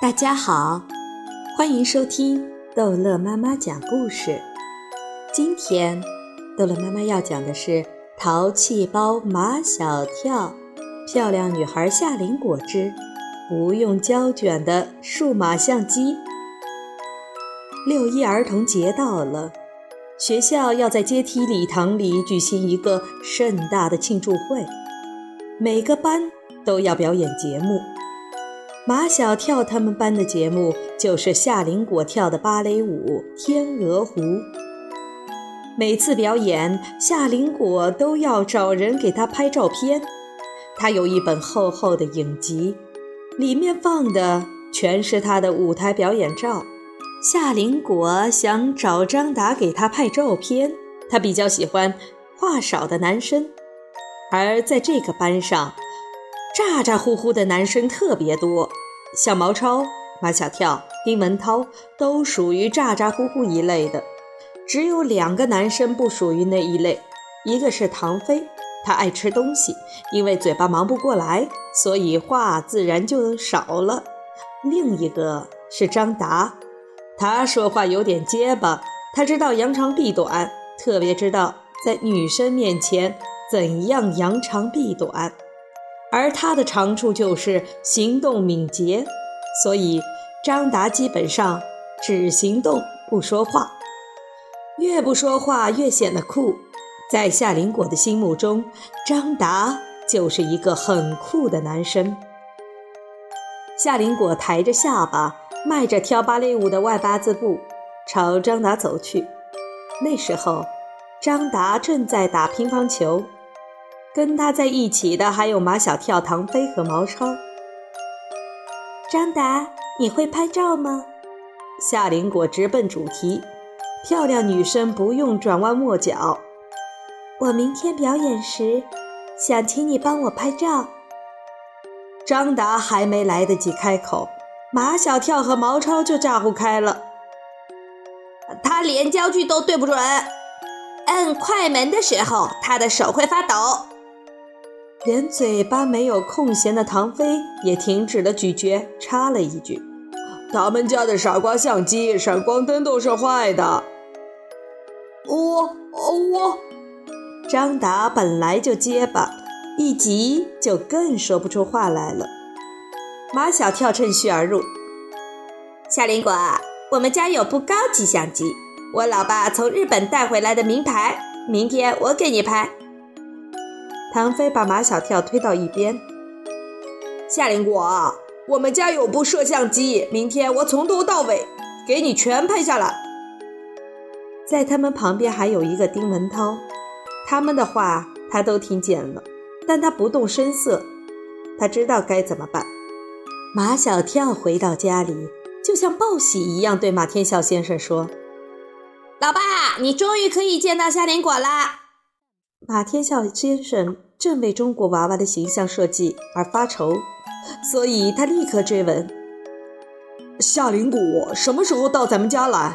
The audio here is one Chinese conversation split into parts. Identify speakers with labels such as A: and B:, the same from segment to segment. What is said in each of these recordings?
A: 大家好，欢迎收听逗乐妈妈讲故事。今天，逗乐妈妈要讲的是《淘气包马小跳》，漂亮女孩夏林果之不用胶卷的数码相机。六一儿童节到了，学校要在阶梯礼堂里举行一个盛大的庆祝会，每个班都要表演节目。马小跳他们班的节目就是夏林果跳的芭蕾舞《天鹅湖》。每次表演，夏林果都要找人给他拍照片。他有一本厚厚的影集，里面放的全是他的舞台表演照。夏林果想找张达给他拍照片，他比较喜欢话少的男生，而在这个班上。咋咋呼呼的男生特别多，像毛超、马小跳、丁文涛都属于咋咋呼呼一类的。只有两个男生不属于那一类，一个是唐飞，他爱吃东西，因为嘴巴忙不过来，所以话自然就少了；另一个是张达，他说话有点结巴，他知道扬长避短，特别知道在女生面前怎样扬长避短。而他的长处就是行动敏捷，所以张达基本上只行动不说话，越不说话越显得酷。在夏林果的心目中，张达就是一个很酷的男生。夏林果抬着下巴，迈着跳芭蕾舞的外八字步，朝张达走去。那时候，张达正在打乒乓球。跟他在一起的还有马小跳、唐飞和毛超。
B: 张达，你会拍照吗？
A: 夏林果直奔主题，漂亮女生不用转弯抹角。
B: 我明天表演时，想请你帮我拍照。
A: 张达还没来得及开口，马小跳和毛超就咋呼开了。
C: 他连焦距都对不准，摁快门的时候，他的手会发抖。
A: 连嘴巴没有空闲的唐飞也停止了咀嚼，插了一句：“
D: 他们家的傻瓜相机闪光灯都是坏的。”
C: 我我，
A: 张达本来就结巴，一急就更说不出话来了。马小跳趁虚而入：“
C: 夏林果，我们家有部高级相机，我老爸从日本带回来的名牌，明天我给你拍。”
A: 唐飞把马小跳推到一边。
D: 夏林果，我们家有部摄像机，明天我从头到尾给你全拍下来。
A: 在他们旁边还有一个丁文涛，他们的话他都听见了，但他不动声色，他知道该怎么办。马小跳回到家里，就像报喜一样，对马天笑先生说：“
C: 老爸，你终于可以见到夏林果啦。”
A: 马天笑先生正为中国娃娃的形象设计而发愁，所以他立刻追问：“
D: 夏林果什么时候到咱们家来？”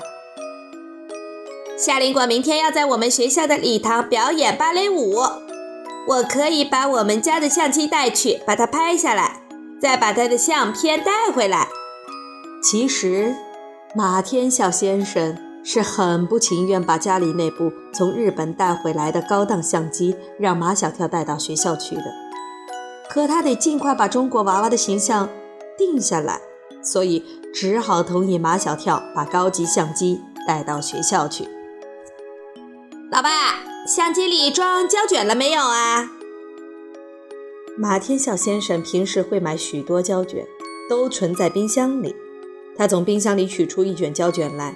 C: 夏林果明天要在我们学校的礼堂表演芭蕾舞，我可以把我们家的相机带去，把它拍下来，再把他的相片带回来。
A: 其实，马天笑先生。是很不情愿把家里那部从日本带回来的高档相机让马小跳带到学校去的，可他得尽快把中国娃娃的形象定下来，所以只好同意马小跳把高级相机带到学校去。
C: 老爸，相机里装胶卷了没有啊？
A: 马天笑先生平时会买许多胶卷，都存在冰箱里。他从冰箱里取出一卷胶卷来。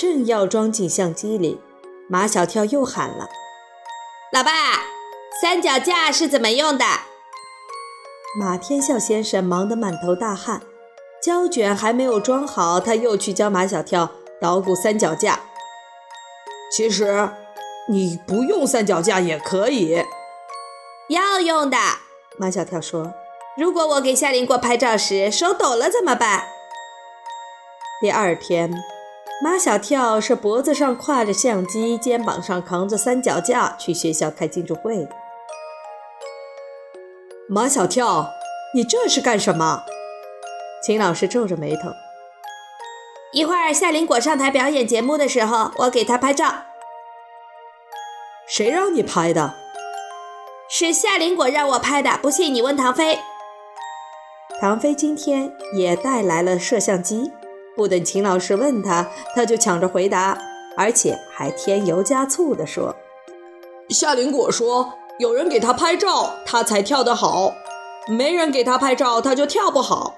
A: 正要装进相机里，马小跳又喊了：“
C: 老爸，三脚架是怎么用的？”
A: 马天笑先生忙得满头大汗，胶卷还没有装好，他又去教马小跳捣鼓三脚架。
D: 其实，你不用三脚架也可以。
C: 要用的，
A: 马小跳说：“
C: 如果我给夏林果拍照时手抖了怎么办？”
A: 第二天。马小跳是脖子上挎着相机，肩膀上扛着三脚架去学校开庆祝会。
D: 马小跳，你这是干什么？
A: 秦老师皱着眉头。
C: 一会儿夏林果上台表演节目的时候，我给他拍照。
D: 谁让你拍的？
C: 是夏林果让我拍的。不信你问唐飞。
A: 唐飞今天也带来了摄像机，不等秦老师问他，他就抢着回答，而且还添油加醋地说：“
D: 夏林果说，有人给他拍照，他才跳得好；没人给他拍照，他就跳不好。”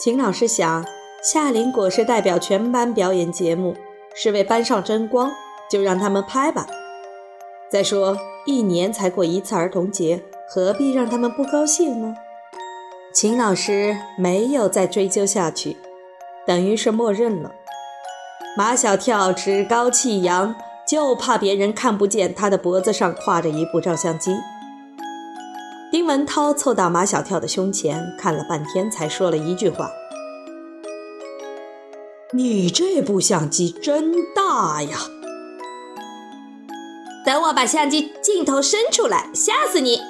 A: 秦老师想。夏林果是代表全班表演节目，是为班上争光，就让他们拍吧。再说，一年才过一次儿童节，何必让他们不高兴呢？秦老师没有再追究下去，等于是默认了。马小跳趾高气扬，就怕别人看不见他的脖子上挎着一部照相机。丁文涛凑到马小跳的胸前，看了半天，才说了一句话。
D: 你这部相机真大呀！
C: 等我把相机镜头伸出来，吓死你！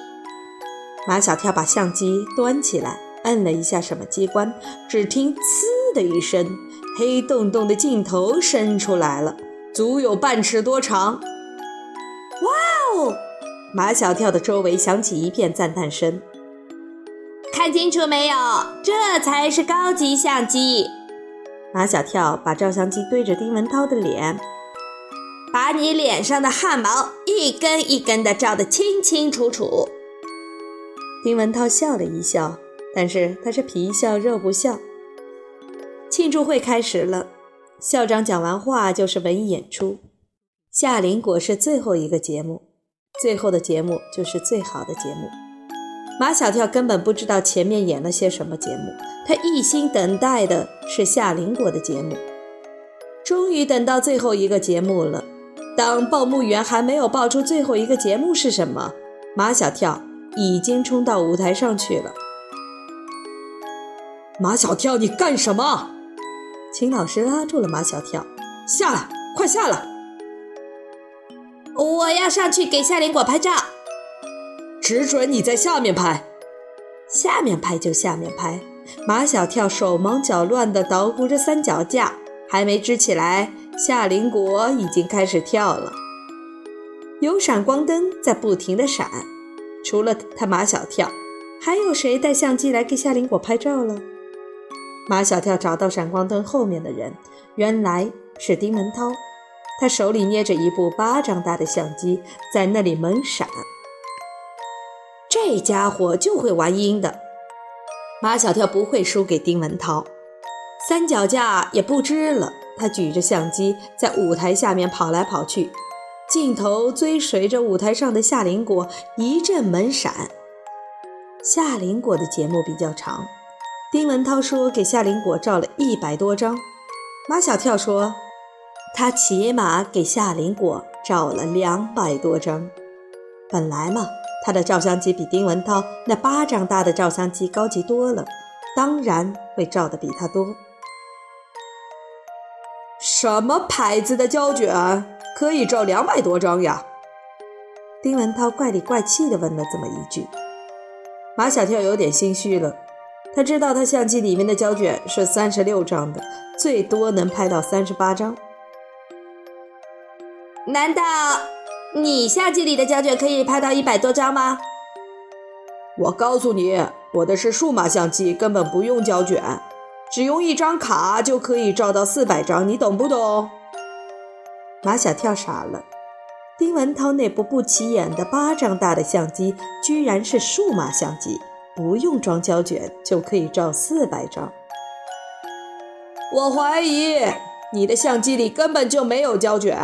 A: 马小跳把相机端起来，摁了一下什么机关，只听“呲”的一声，黑洞洞的镜头伸出来了，足有半尺多长。哇哦！马小跳的周围响起一片赞叹声。
C: 看清楚没有？这才是高级相机。
A: 马小跳把照相机对着丁文涛的脸，
C: 把你脸上的汗毛一根一根的照得清清楚楚。
A: 丁文涛笑了一笑，但是他是皮笑肉不笑。庆祝会开始了，校长讲完话就是文艺演出，夏林果是最后一个节目，最后的节目就是最好的节目。马小跳根本不知道前面演了些什么节目，他一心等待的是夏林果的节目。终于等到最后一个节目了，当报幕员还没有报出最后一个节目是什么，马小跳已经冲到舞台上去了。
D: 马小跳，你干什么？
A: 秦老师拉住了马小跳，
D: 下来，快下来！
C: 我要上去给夏林果拍照。
D: 只准你在下面拍，
A: 下面拍就下面拍。马小跳手忙脚乱地捣鼓着三脚架，还没支起来，夏林果已经开始跳了。有闪光灯在不停地闪，除了他马小跳，还有谁带相机来给夏林果拍照了？马小跳找到闪光灯后面的人，原来是丁文涛，他手里捏着一部巴掌大的相机，在那里猛闪。这家伙就会玩阴的，马小跳不会输给丁文涛，三脚架也不支了。他举着相机在舞台下面跑来跑去，镜头追随着舞台上的夏林果一阵猛闪。夏林果的节目比较长，丁文涛说给夏林果照了一百多张，马小跳说他起码给夏林果照了两百多张。本来嘛。他的照相机比丁文涛那巴掌大的照相机高级多了，当然会照的比他多。
D: 什么牌子的胶卷可以照两百多张呀？
A: 丁文涛怪里怪气地问了这么一句。马小跳有点心虚了，他知道他相机里面的胶卷是三十六张的，最多能拍到三十八张。
C: 难道？你相机里的胶卷可以拍到一百多张吗？
D: 我告诉你，我的是数码相机，根本不用胶卷，只用一张卡就可以照到四百张，你懂不懂？
A: 马小跳傻了，丁文涛那部不起眼的巴掌大的相机，居然是数码相机，不用装胶卷就可以照四百张。
D: 我怀疑你的相机里根本就没有胶卷。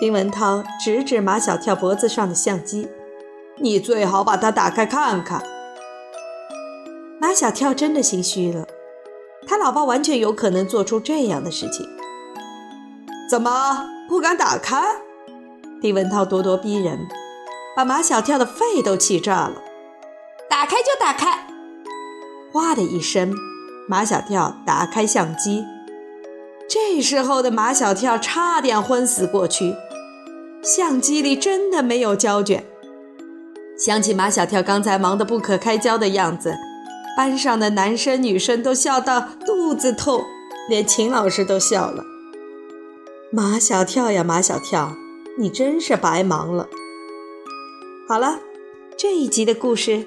A: 丁文涛指指马小跳脖子上的相机：“
D: 你最好把它打开看看。”
A: 马小跳真的心虚了，他老爸完全有可能做出这样的事情。
D: 怎么不敢打开？
A: 丁文涛咄咄逼人，把马小跳的肺都气炸了。
C: 打开就打开！
A: 哗的一声，马小跳打开相机。这时候的马小跳差点昏死过去。相机里真的没有胶卷。想起马小跳刚才忙得不可开交的样子，班上的男生女生都笑到肚子痛，连秦老师都笑了。马小跳呀，马小跳，你真是白忙了。好了，这一集的故事